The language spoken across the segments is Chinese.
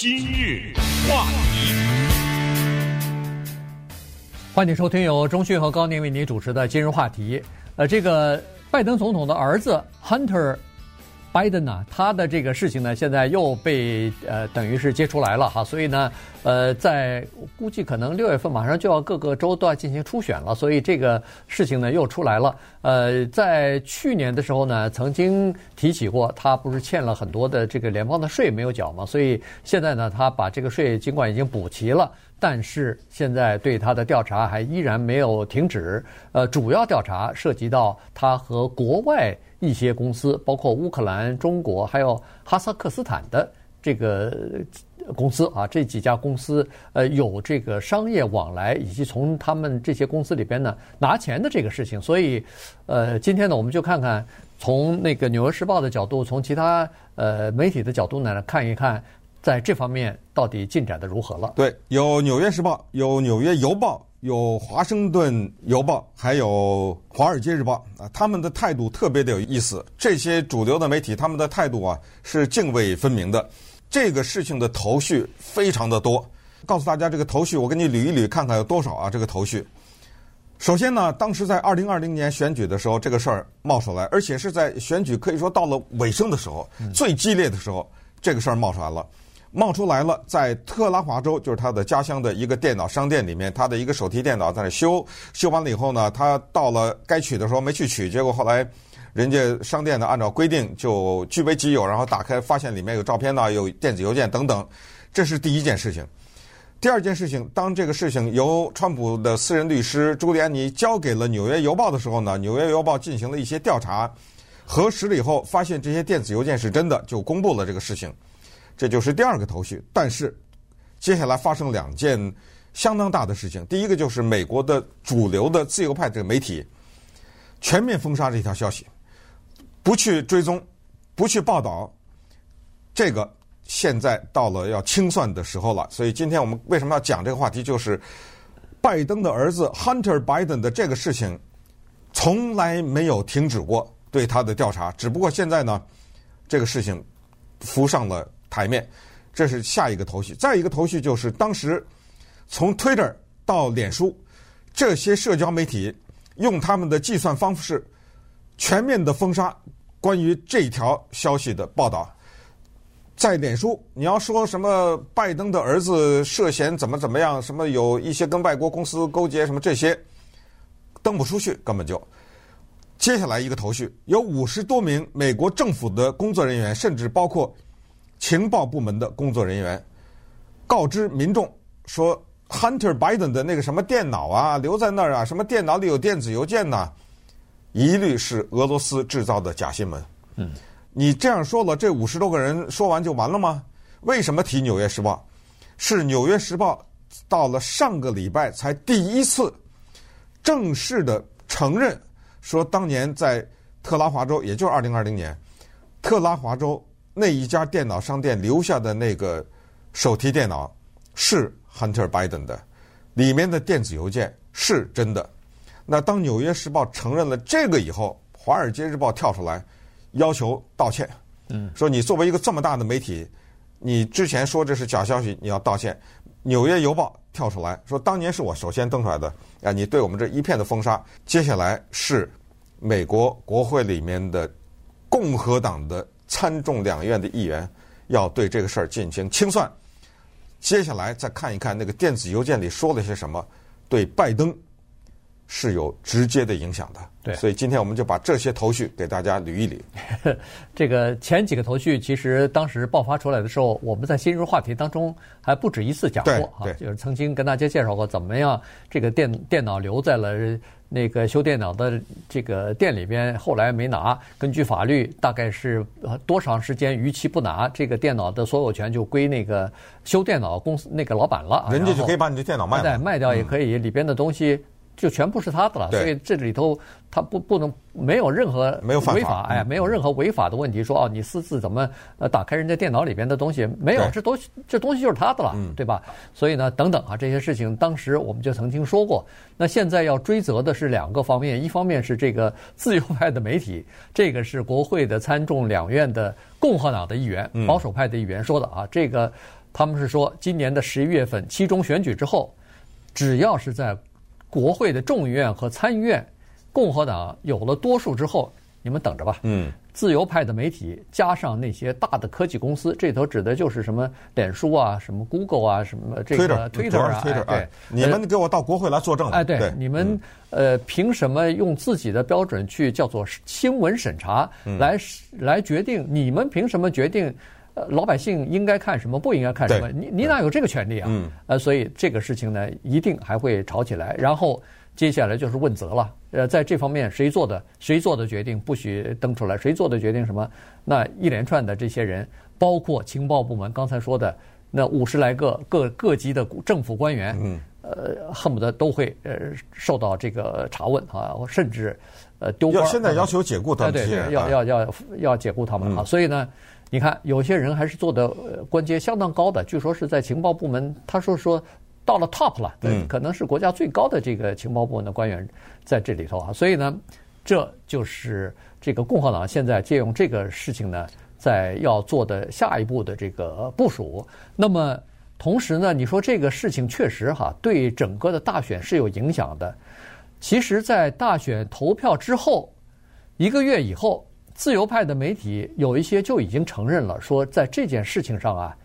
今日话题，欢迎收听由中讯和高宁为您主持的今日话题。呃，这个拜登总统的儿子 Hunter。拜登呢，他的这个事情呢，现在又被呃，等于是揭出来了哈，所以呢，呃，在估计可能六月份马上就要各个州都要进行初选了，所以这个事情呢又出来了。呃，在去年的时候呢，曾经提起过，他不是欠了很多的这个联邦的税没有缴嘛，所以现在呢，他把这个税尽管已经补齐了，但是现在对他的调查还依然没有停止。呃，主要调查涉及到他和国外。一些公司，包括乌克兰、中国，还有哈萨克斯坦的这个公司啊，这几家公司呃有这个商业往来，以及从他们这些公司里边呢拿钱的这个事情。所以，呃，今天呢，我们就看看从那个《纽约时报》的角度，从其他呃媒体的角度呢，看一看在这方面到底进展的如何了。对，有《纽约时报》，有《纽约邮报》。有《华盛顿邮报》，还有《华尔街日报》啊，他们的态度特别的有意思。这些主流的媒体，他们的态度啊是泾渭分明的。这个事情的头绪非常的多，告诉大家这个头绪，我给你捋一捋，看看有多少啊？这个头绪。首先呢，当时在二零二零年选举的时候，这个事儿冒出来，而且是在选举可以说到了尾声的时候，最激烈的时候，这个事儿冒出来了。冒出来了，在特拉华州，就是他的家乡的一个电脑商店里面，他的一个手提电脑在那修，修完了以后呢，他到了该取的时候没去取，结果后来人家商店呢按照规定就据为己有，然后打开发现里面有照片呢，有电子邮件等等，这是第一件事情。第二件事情，当这个事情由川普的私人律师朱利安尼交给了《纽约邮报》的时候呢，《纽约邮报》进行了一些调查，核实了以后发现这些电子邮件是真的，就公布了这个事情。这就是第二个头绪，但是接下来发生两件相当大的事情。第一个就是美国的主流的自由派这个媒体全面封杀这条消息，不去追踪，不去报道。这个现在到了要清算的时候了。所以今天我们为什么要讲这个话题，就是拜登的儿子 Hunter Biden 的这个事情从来没有停止过对他的调查，只不过现在呢，这个事情浮上了。台面，这是下一个头绪。再一个头绪就是，当时从 Twitter 到脸书这些社交媒体用他们的计算方式全面的封杀关于这条消息的报道。在脸书，你要说什么拜登的儿子涉嫌怎么怎么样，什么有一些跟外国公司勾结，什么这些登不出去，根本就。接下来一个头绪，有五十多名美国政府的工作人员，甚至包括。情报部门的工作人员告知民众说，Hunter Biden 的那个什么电脑啊，留在那儿啊，什么电脑里有电子邮件呐，一律是俄罗斯制造的假新闻。嗯，你这样说了，这五十多个人说完就完了吗？为什么提《纽约时报》？是《纽约时报》到了上个礼拜才第一次正式的承认，说当年在特拉华州，也就是二零二零年，特拉华州。那一家电脑商店留下的那个手提电脑是 Hunter Biden 的，里面的电子邮件是真的。那当《纽约时报》承认了这个以后，《华尔街日报》跳出来要求道歉，嗯，说你作为一个这么大的媒体，你之前说这是假消息，你要道歉。《纽约邮报》跳出来说，当年是我首先登出来的，啊，你对我们这一片的封杀。接下来是美国国会里面的共和党的。参众两院的议员要对这个事儿进行清算，接下来再看一看那个电子邮件里说了些什么，对拜登是有直接的影响的。对，所以今天我们就把这些头绪给大家捋一捋。这个前几个头绪，其实当时爆发出来的时候，我们在新闻话题当中还不止一次讲过啊，就是曾经跟大家介绍过怎么样这个电电脑留在了。那个修电脑的这个店里边，后来没拿。根据法律，大概是多长时间逾期不拿，这个电脑的所有权就归那个修电脑公司那个老板了。人家就可以把你的电脑卖了，卖掉也可以，里边的东西。就全部是他的了，所以这里头他不不能没有任何违法，哎，没有任何违法的问题。说哦，你私自怎么呃打开人家电脑里边的东西？没有，这东西这东西就是他的了，对吧？所以呢，等等啊，这些事情当时我们就曾经说过。那现在要追责的是两个方面，一方面是这个自由派的媒体，这个是国会的参众两院的共和党的议员，保守派的议员说的啊，这个他们是说，今年的十一月份期中选举之后，只要是在国会的众议院和参议院，共和党有了多数之后，你们等着吧。嗯，自由派的媒体加上那些大的科技公司，这头指的就是什么脸书啊、什么 Google 啊、什么这个 Twitter 啊，对，对，你们给我到国会来作证。哎，对，你们呃，凭什么用自己的标准去叫做新闻审查，来来决定？你们凭什么决定？老百姓应该看什么，不应该看什么？你你哪有这个权利啊？嗯，呃，所以这个事情呢，一定还会吵起来。然后接下来就是问责了。呃，在这方面谁做的？谁做的决定不许登出来？谁做的决定什么？那一连串的这些人，包括情报部门刚才说的那五十来个各各级的政府官员，嗯，呃，恨不得都会呃受到这个查问啊，甚至呃丢官。要现在要求解雇他们，对对，要要要要解雇他们啊。所以呢。你看，有些人还是做的官阶相当高的，据说是在情报部门，他说说到了 top 了，对，可能是国家最高的这个情报部门的官员在这里头啊。所以呢，这就是这个共和党现在借用这个事情呢，在要做的下一步的这个部署。那么同时呢，你说这个事情确实哈，对整个的大选是有影响的。其实，在大选投票之后一个月以后。自由派的媒体有一些就已经承认了，说在这件事情上啊，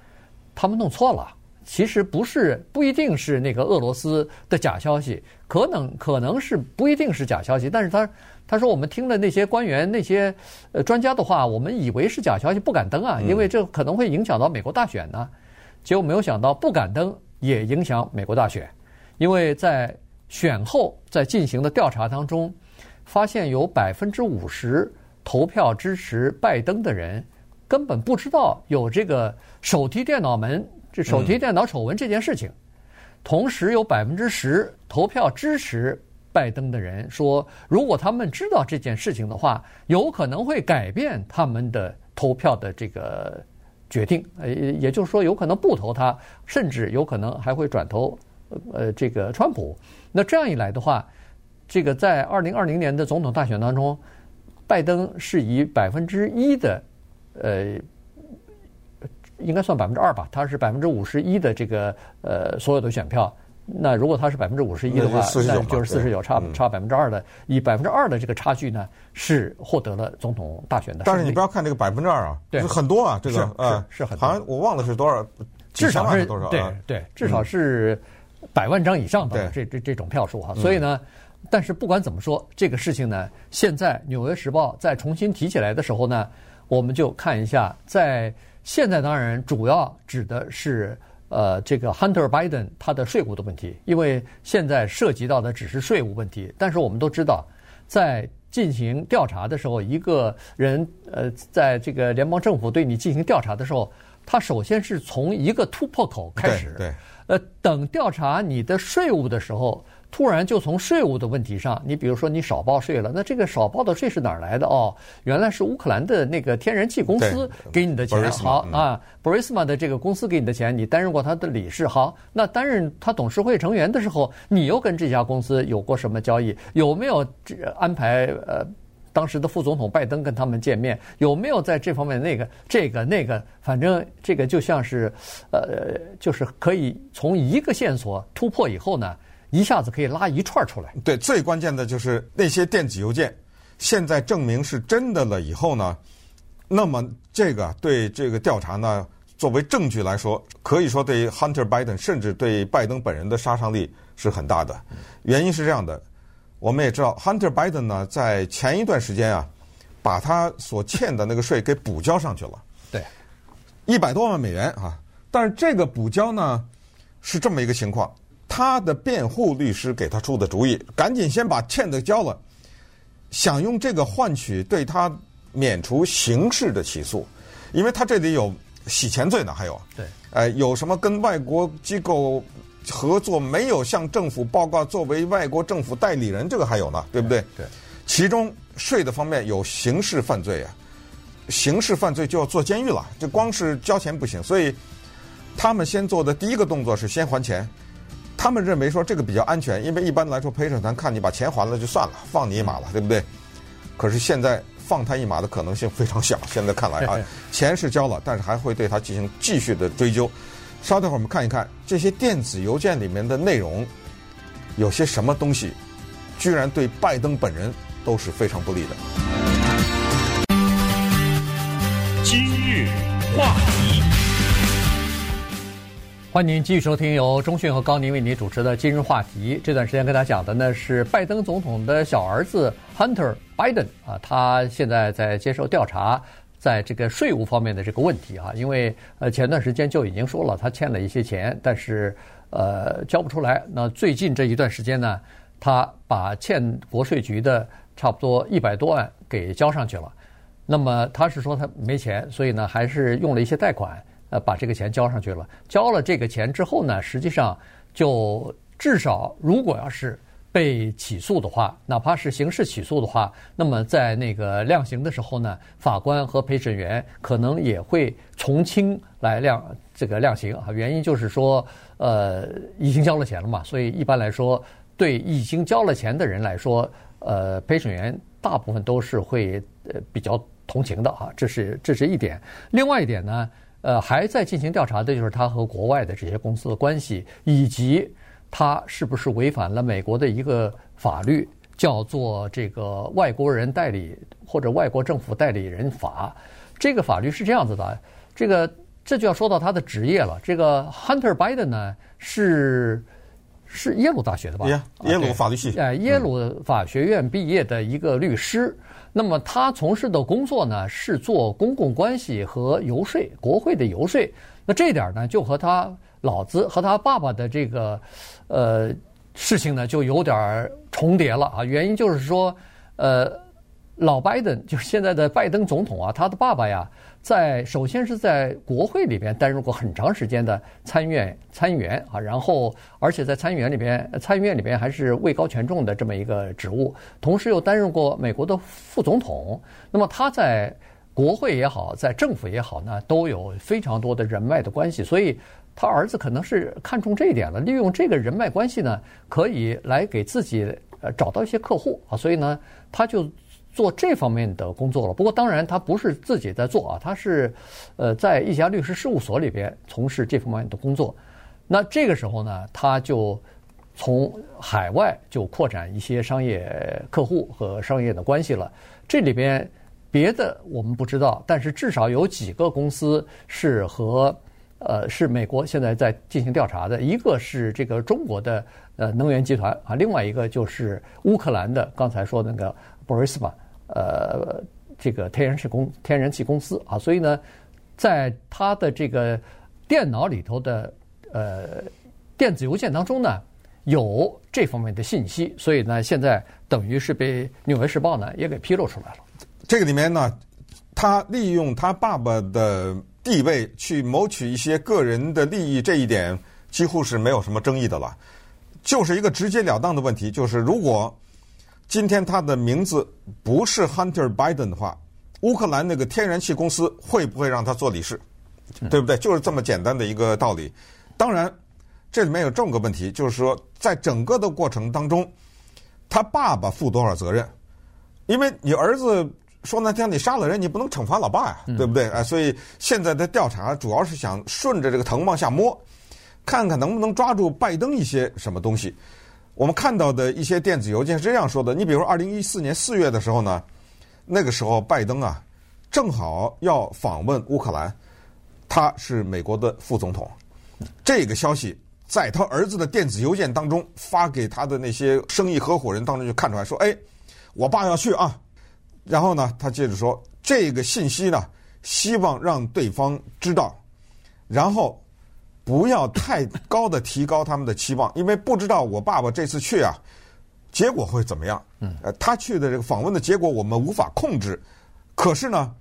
他们弄错了。其实不是，不一定是那个俄罗斯的假消息，可能可能是不一定是假消息。但是他他说我们听了那些官员、那些呃专家的话，我们以为是假消息，不敢登啊，因为这可能会影响到美国大选呢。结果没有想到，不敢登也影响美国大选，因为在选后在进行的调查当中，发现有百分之五十。投票支持拜登的人根本不知道有这个手提电脑门，这手提电脑丑闻这件事情。同时有百分之十投票支持拜登的人说，如果他们知道这件事情的话，有可能会改变他们的投票的这个决定。呃，也就是说，有可能不投他，甚至有可能还会转投呃这个川普。那这样一来的话，这个在二零二零年的总统大选当中。拜登是以百分之一的，呃，应该算百分之二吧，他是百分之五十一的这个呃所有的选票。那如果他是百分之五十一的话，那就是四十九，差差百分之二的，以百分之二的这个差距呢，是获得了总统大选的。但是你不要看这个百分之二啊，对，很多啊，这个是是很多，好像我忘了是多少，至少是多少，对对，至少是百万张以上的这这这种票数哈，所以呢。但是不管怎么说，这个事情呢，现在《纽约时报》再重新提起来的时候呢，我们就看一下，在现在当然主要指的是呃这个 Hunter Biden 他的税务的问题，因为现在涉及到的只是税务问题。但是我们都知道，在进行调查的时候，一个人呃在这个联邦政府对你进行调查的时候，他首先是从一个突破口开始，对，呃，等调查你的税务的时候。突然就从税务的问题上，你比如说你少报税了，那这个少报的税是哪儿来的？哦，原来是乌克兰的那个天然气公司给你的钱。好啊，Burisma 的这个公司给你的钱，你担任过他的理事。好，那担任他董事会成员的时候，你又跟这家公司有过什么交易？有没有安排呃当时的副总统拜登跟他们见面？有没有在这方面那个这个那个？反正这个就像是呃，就是可以从一个线索突破以后呢。一下子可以拉一串出来。对，最关键的就是那些电子邮件，现在证明是真的了以后呢，那么这个对这个调查呢，作为证据来说，可以说对 Hunter Biden 甚至对拜登本人的杀伤力是很大的。原因是这样的，我们也知道 Hunter Biden 呢，在前一段时间啊，把他所欠的那个税给补交上去了。对，一百多万美元啊，但是这个补交呢，是这么一个情况。他的辩护律师给他出的主意，赶紧先把欠的交了，想用这个换取对他免除刑事的起诉，因为他这里有洗钱罪呢，还有对，呃，有什么跟外国机构合作没有向政府报告，作为外国政府代理人，这个还有呢，对不对？对，其中税的方面有刑事犯罪啊，刑事犯罪就要坐监狱了，就光是交钱不行，所以他们先做的第一个动作是先还钱。他们认为说这个比较安全，因为一般来说陪审团看你把钱还了就算了，放你一马了，对不对？可是现在放他一马的可能性非常小。现在看来啊，钱是交了，但是还会对他进行继续的追究。稍等会儿，我们看一看这些电子邮件里面的内容，有些什么东西，居然对拜登本人都是非常不利的。今日话题，欢迎您继续收听由中讯和高宁为您主持的《今日话题》。这段时间跟大家讲的呢是拜登总统的小儿子 Hunter Biden 啊，他现在在接受调查。在这个税务方面的这个问题啊，因为呃前段时间就已经说了，他欠了一些钱，但是呃交不出来。那最近这一段时间呢，他把欠国税局的差不多一百多万给交上去了。那么他是说他没钱，所以呢还是用了一些贷款呃把这个钱交上去了。交了这个钱之后呢，实际上就至少如果要是。被起诉的话，哪怕是刑事起诉的话，那么在那个量刑的时候呢，法官和陪审员可能也会从轻来量这个量刑啊。原因就是说，呃，已经交了钱了嘛，所以一般来说，对已经交了钱的人来说，呃，陪审员大部分都是会呃比较同情的啊。这是这是一点。另外一点呢，呃，还在进行调查的就是他和国外的这些公司的关系以及。他是不是违反了美国的一个法律，叫做这个外国人代理或者外国政府代理人法？这个法律是这样子的，这个这就要说到他的职业了。这个 Hunter Biden 呢是是耶鲁大学的吧？耶耶鲁法律系，哎，耶鲁法学院毕业的一个律师。嗯、那么他从事的工作呢是做公共关系和游说，国会的游说。那这点呢就和他。老子和他爸爸的这个，呃，事情呢，就有点重叠了啊。原因就是说，呃，老拜登就是现在的拜登总统啊，他的爸爸呀，在首先是在国会里边担任过很长时间的参议院参议员啊，然后而且在参议员里边，参议院里边还是位高权重的这么一个职务，同时又担任过美国的副总统。那么他在国会也好，在政府也好呢，都有非常多的人脉的关系，所以。他儿子可能是看中这一点了，利用这个人脉关系呢，可以来给自己呃找到一些客户啊，所以呢，他就做这方面的工作了。不过当然他不是自己在做啊，他是呃在一家律师事务所里边从事这方面的工作。那这个时候呢，他就从海外就扩展一些商业客户和商业的关系了。这里边别的我们不知道，但是至少有几个公司是和。呃，是美国现在在进行调查的，一个是这个中国的呃能源集团啊，另外一个就是乌克兰的刚才说的那个 Borisma，呃这个天然气公天然气公司啊，所以呢，在他的这个电脑里头的呃电子邮件当中呢，有这方面的信息，所以呢，现在等于是被《纽约时报》呢也给披露出来了。这个里面呢，他利用他爸爸的。地位去谋取一些个人的利益，这一点几乎是没有什么争议的了，就是一个直截了当的问题，就是如果今天他的名字不是 Hunter Biden 的话，乌克兰那个天然气公司会不会让他做理事？对不对？就是这么简单的一个道理。当然，这里面有这么个问题，就是说，在整个的过程当中，他爸爸负多少责任？因为你儿子。说难听，你杀了人，你不能惩罚老爸呀，对不对？啊，所以现在的调查主要是想顺着这个藤往下摸，看看能不能抓住拜登一些什么东西。我们看到的一些电子邮件是这样说的：你比如二零一四年四月的时候呢，那个时候拜登啊，正好要访问乌克兰，他是美国的副总统。这个消息在他儿子的电子邮件当中发给他的那些生意合伙人当中就看出来说：哎，我爸要去啊。然后呢，他接着说，这个信息呢，希望让对方知道，然后不要太高的提高他们的期望，因为不知道我爸爸这次去啊，结果会怎么样？嗯，呃，他去的这个访问的结果我们无法控制，可是呢，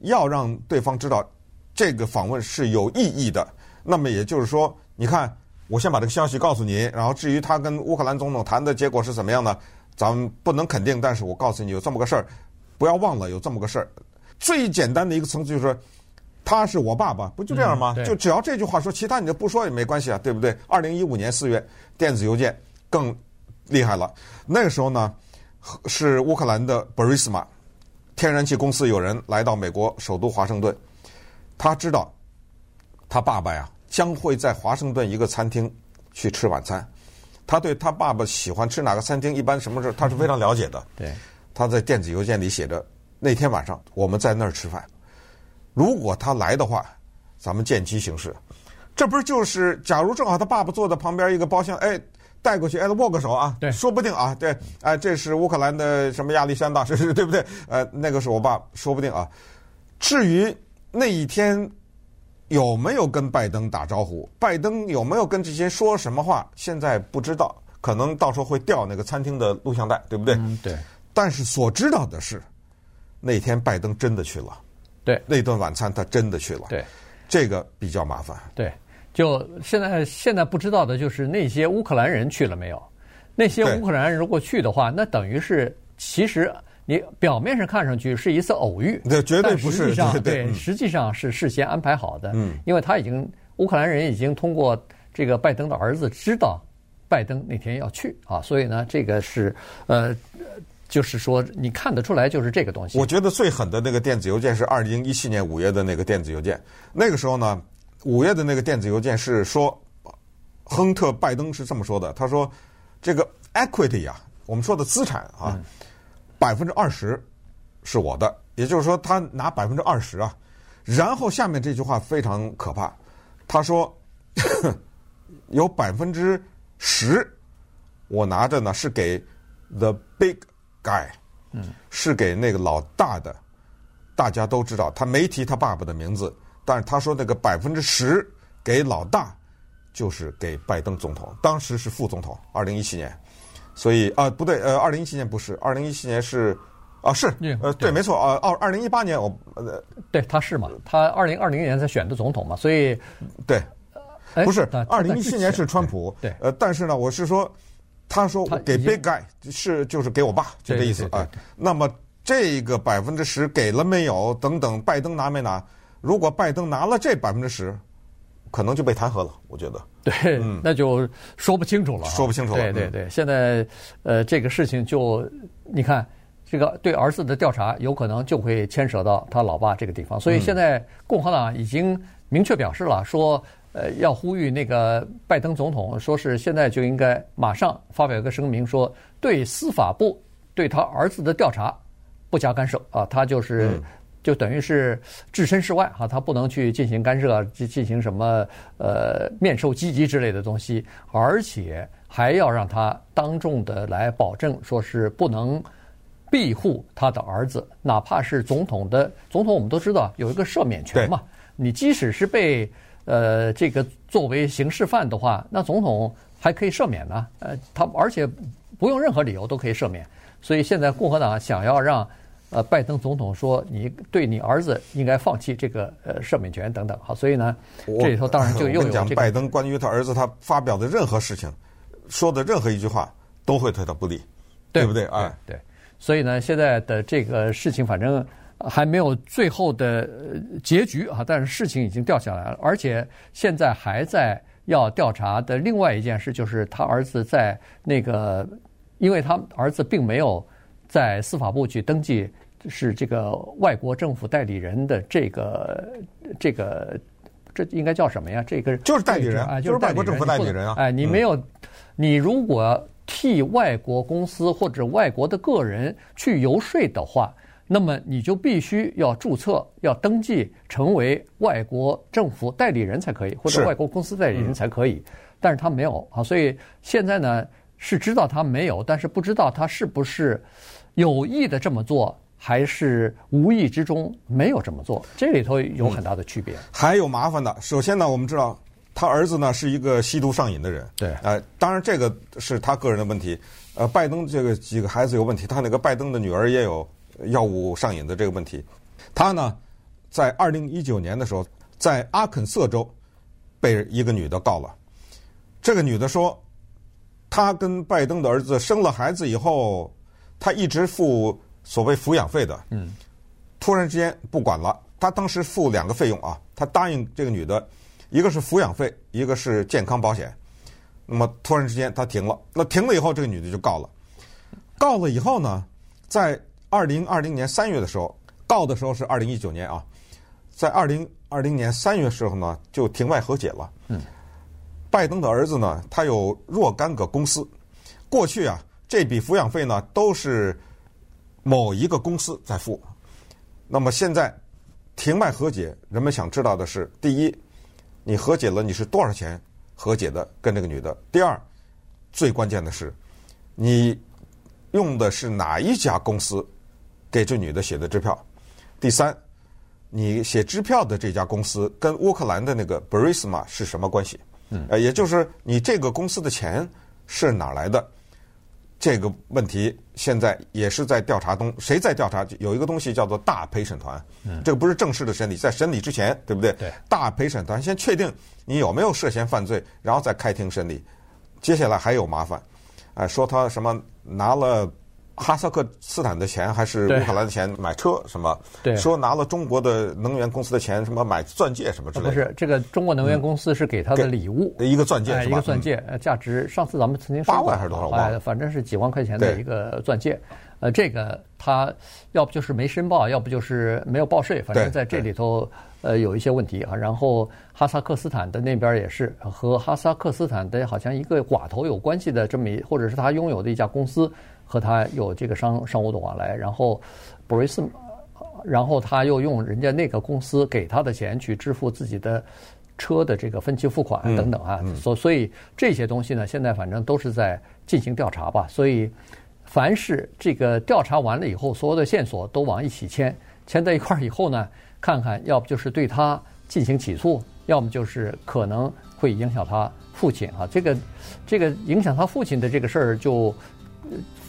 要让对方知道这个访问是有意义的。那么也就是说，你看，我先把这个消息告诉你，然后至于他跟乌克兰总统谈的结果是怎么样呢？咱们不能肯定，但是我告诉你有这么个事儿。不要忘了有这么个事儿，最简单的一个层次就是说，他是我爸爸，不就这样吗？嗯、就只要这句话说，其他你就不说也没关系啊，对不对？二零一五年四月，电子邮件更厉害了。那个时候呢，是乌克兰的 Burisma 天然气公司有人来到美国首都华盛顿，他知道他爸爸呀将会在华盛顿一个餐厅去吃晚餐。他对他爸爸喜欢吃哪个餐厅，一般什么事他是非常了解的。对，他在电子邮件里写着：那天晚上我们在那儿吃饭。如果他来的话，咱们见机行事。这不是就是，假如正好他爸爸坐在旁边一个包厢，哎，带过去，哎，握个手啊，对，说不定啊，对，哎，这是乌克兰的什么亚历山大，是是，对不对？呃，那个是我爸，说不定啊。至于那一天有没有跟拜登打招呼，拜登有没有跟这些说什么话，现在不知道，可能到时候会调那个餐厅的录像带，对不对？嗯，对。但是所知道的是，那天拜登真的去了，对，那顿晚餐他真的去了，对，这个比较麻烦，对。就现在，现在不知道的就是那些乌克兰人去了没有？那些乌克兰人如果去的话，那等于是其实你表面上看上去是一次偶遇，对，绝对不是。实际上，对，对，实际上是事先安排好的。嗯，因为他已经乌克兰人已经通过这个拜登的儿子知道拜登那天要去啊，所以呢，这个是呃，就是说你看得出来就是这个东西。我觉得最狠的那个电子邮件是二零一七年五月的那个电子邮件，那个时候呢。五月的那个电子邮件是说，亨特·拜登是这么说的：“他说，这个 equity 啊，我们说的资产啊，百分之二十是我的，也就是说，他拿百分之二十啊。然后下面这句话非常可怕，他说，有百分之十我拿着呢，是给 the big guy，嗯，是给那个老大的，大家都知道，他没提他爸爸的名字。”但是他说那个百分之十给老大，就是给拜登总统，当时是副总统，二零一七年，所以啊不对，呃，二零一七年不是，二零一七年是啊是，呃对，没错啊，二二零一八年我呃对他是嘛，他二零二零年才选的总统嘛，所以对，不是二零一七年是川普，对，呃，但是呢，我是说，他说给 big guy 是就是给我爸就这意思啊，那么这个百分之十给了没有？等等，拜登拿没拿？如果拜登拿了这百分之十，可能就被弹劾了。我觉得，对，嗯、那就说不清楚了。说不清楚了。对对对，现在呃，这个事情就你看，这个对儿子的调查有可能就会牵扯到他老爸这个地方。所以现在共和党已经明确表示了，说呃要呼吁那个拜登总统，说是现在就应该马上发表一个声明，说对司法部对他儿子的调查不加干涉啊，他就是。嗯就等于是置身事外哈，他不能去进行干涉，进进行什么呃面授机宜之类的东西，而且还要让他当众的来保证，说是不能庇护他的儿子，哪怕是总统的总统，我们都知道有一个赦免权嘛。你即使是被呃这个作为刑事犯的话，那总统还可以赦免呢。呃，他而且不用任何理由都可以赦免。所以现在共和党想要让。呃，拜登总统说：“你对你儿子应该放弃这个呃赦免权等等。”好，所以呢，这里头当然就又有这个。讲拜登关于他儿子他发表的任何事情，说的任何一句话都会对他不利，对，对不对？哎，对。所以呢，现在的这个事情反正还没有最后的结局啊，但是事情已经掉下来了，而且现在还在要调查的另外一件事，就是他儿子在那个，因为他儿子并没有在司法部去登记。是这个外国政府代理人的这个这个，这应该叫什么呀？这个就是代理人啊，就是外国政府代理人啊。哎，你没有，你如果替外国公司或者外国的个人去游说的话，那么你就必须要注册、要登记成为外国政府代理人才可以，或者外国公司代理人才可以。但是他没有啊，所以现在呢是知道他没有，但是不知道他是不是有意的这么做。还是无意之中没有这么做，这里头有很大的区别。嗯、还有麻烦的，首先呢，我们知道他儿子呢是一个吸毒上瘾的人。对，呃，当然这个是他个人的问题。呃，拜登这个几个孩子有问题，他那个拜登的女儿也有药物上瘾的这个问题。他呢，在二零一九年的时候，在阿肯色州被一个女的告了。这个女的说，她跟拜登的儿子生了孩子以后，她一直付。所谓抚养费的，嗯，突然之间不管了。他当时付两个费用啊，他答应这个女的，一个是抚养费，一个是健康保险。那么突然之间他停了，那停了以后，这个女的就告了。告了以后呢，在二零二零年三月的时候，告的时候是二零一九年啊，在二零二零年三月时候呢，就庭外和解了。嗯，拜登的儿子呢，他有若干个公司，过去啊，这笔抚养费呢都是某一个公司在付。那么现在庭外和解，人们想知道的是：第一，你和解了，你是多少钱和解的跟这个女的？第二，最关键的是，你用的是哪一家公司给这女的写的支票？第三。你写支票的这家公司跟乌克兰的那个 Burisma 是什么关系？嗯，呃，也就是你这个公司的钱是哪来的？这个问题现在也是在调查中。谁在调查？有一个东西叫做大陪审团。嗯，这个不是正式的审理，在审理之前，对不对？对。大陪审团先确定你有没有涉嫌犯罪，然后再开庭审理。接下来还有麻烦，啊，说他什么拿了。哈萨克斯坦的钱还是乌克兰的钱买车什么？对，说拿了中国的能源公司的钱什么买钻戒什么之类的。不是，这个中国能源公司是给他的礼物，一个钻戒是吧？一个钻戒，价值上次咱们曾经说过八万还是多少万？反正是几万块钱的一个钻戒。呃，这个他要不就是没申报，要不就是没有报税，反正在这里头呃有一些问题啊。然后哈萨克斯坦的那边也是和哈萨克斯坦的好像一个寡头有关系的这么一，或者是他拥有的一家公司。和他有这个商商务的往来，然后，布瑞斯，然后他又用人家那个公司给他的钱去支付自己的车的这个分期付款等等啊，所、嗯嗯、所以这些东西呢，现在反正都是在进行调查吧。所以，凡是这个调查完了以后，所有的线索都往一起牵，牵在一块儿以后呢，看看要不就是对他进行起诉，要么就是可能会影响他父亲啊。这个这个影响他父亲的这个事儿就。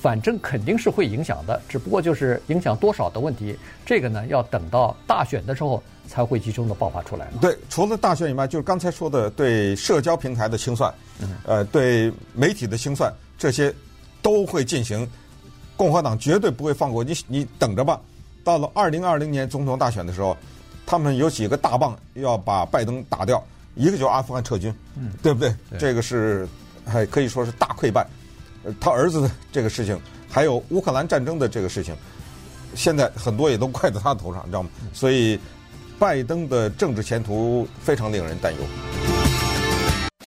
反正肯定是会影响的，只不过就是影响多少的问题。这个呢，要等到大选的时候才会集中的爆发出来。对，除了大选以外，就是刚才说的对社交平台的清算，呃，对媒体的清算，这些都会进行。共和党绝对不会放过你，你等着吧。到了二零二零年总统大选的时候，他们有几个大棒要把拜登打掉，一个就是阿富汗撤军，嗯，对不对？对，这个是还可以说是大溃败。他儿子的这个事情，还有乌克兰战争的这个事情，现在很多也都怪在他头上，你知道吗？所以，拜登的政治前途非常令人担忧。